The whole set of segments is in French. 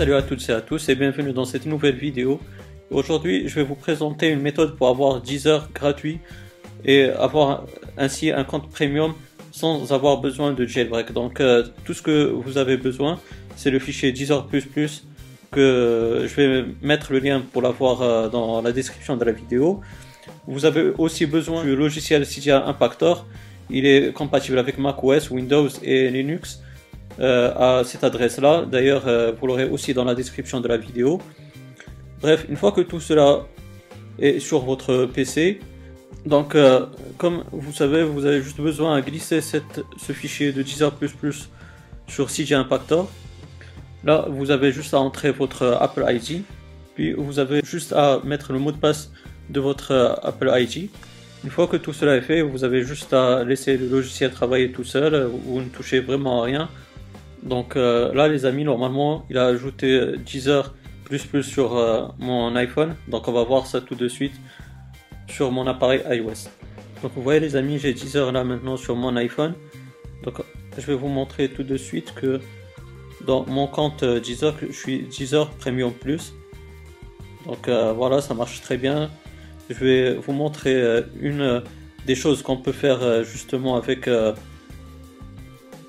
Salut à toutes et à tous et bienvenue dans cette nouvelle vidéo. Aujourd'hui, je vais vous présenter une méthode pour avoir 10 heures gratuit et avoir ainsi un compte premium sans avoir besoin de jailbreak. Donc euh, tout ce que vous avez besoin, c'est le fichier 10 heures que je vais mettre le lien pour l'avoir euh, dans la description de la vidéo. Vous avez aussi besoin du logiciel Cydia Impactor. Il est compatible avec macOS, Windows et Linux à cette adresse-là. D'ailleurs, euh, vous l'aurez aussi dans la description de la vidéo. Bref, une fois que tout cela est sur votre PC, donc euh, comme vous savez, vous avez juste besoin de glisser ce fichier de Deezer++ sur CJ Impactor. Là, vous avez juste à entrer votre Apple ID, puis vous avez juste à mettre le mot de passe de votre Apple ID. Une fois que tout cela est fait, vous avez juste à laisser le logiciel travailler tout seul, vous ne touchez vraiment à rien. Donc euh, là les amis, normalement il a ajouté Deezer plus plus sur euh, mon iPhone. Donc on va voir ça tout de suite sur mon appareil iOS. Donc vous voyez les amis, j'ai Deezer là maintenant sur mon iPhone. Donc je vais vous montrer tout de suite que dans mon compte euh, Deezer, je suis Deezer Premium Plus. Donc voilà, ça marche très bien. Je vais vous montrer une des choses qu'on peut faire justement avec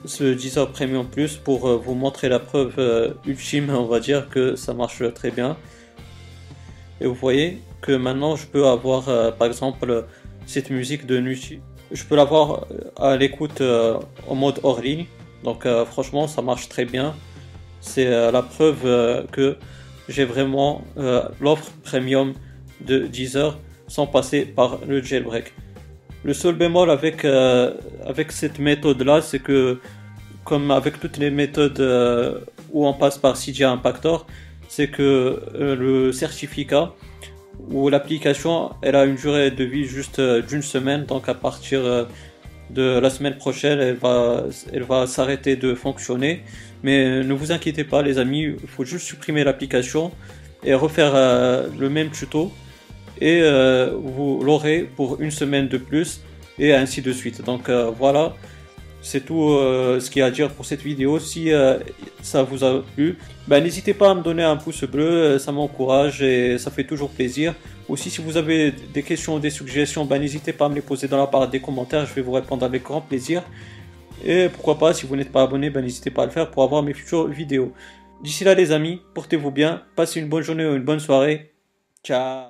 ce Deezer Premium Plus pour euh, vous montrer la preuve euh, ultime, on va dire que ça marche très bien. Et vous voyez que maintenant je peux avoir euh, par exemple cette musique de nuit. Je peux l'avoir à l'écoute en mode hors ligne. Donc franchement ça marche très bien. C'est la preuve que j'ai vraiment l'offre premium de Deezer sans passer par le jailbreak. Le seul bémol avec, euh, avec cette méthode-là, c'est que, comme avec toutes les méthodes euh, où on passe par CJ Impactor, c'est que euh, le certificat ou l'application, elle a une durée de vie juste d'une semaine, donc à partir de la semaine prochaine, elle va, elle va s'arrêter de fonctionner. Mais ne vous inquiétez pas, les amis, il faut juste supprimer l'application et refaire le même tuto et euh, vous l'aurez pour une semaine de plus et ainsi de suite. Donc euh, voilà, c'est tout euh, ce qu'il y a à dire pour cette vidéo. Si ça vous a plu, ben, n'hésitez pas à me donner un pouce bleu, ça m'encourage et ça fait toujours plaisir. Aussi, si vous avez des questions ou des suggestions, ben, n'hésitez pas à me les poser dans la barre des commentaires, je vais vous répondre avec grand plaisir. Et pourquoi pas, si vous n'êtes pas abonné, ben, n'hésitez pas à le faire pour avoir mes futures vidéos. D'ici là les amis, portez-vous bien, passez une bonne journée ou une bonne soirée. Ciao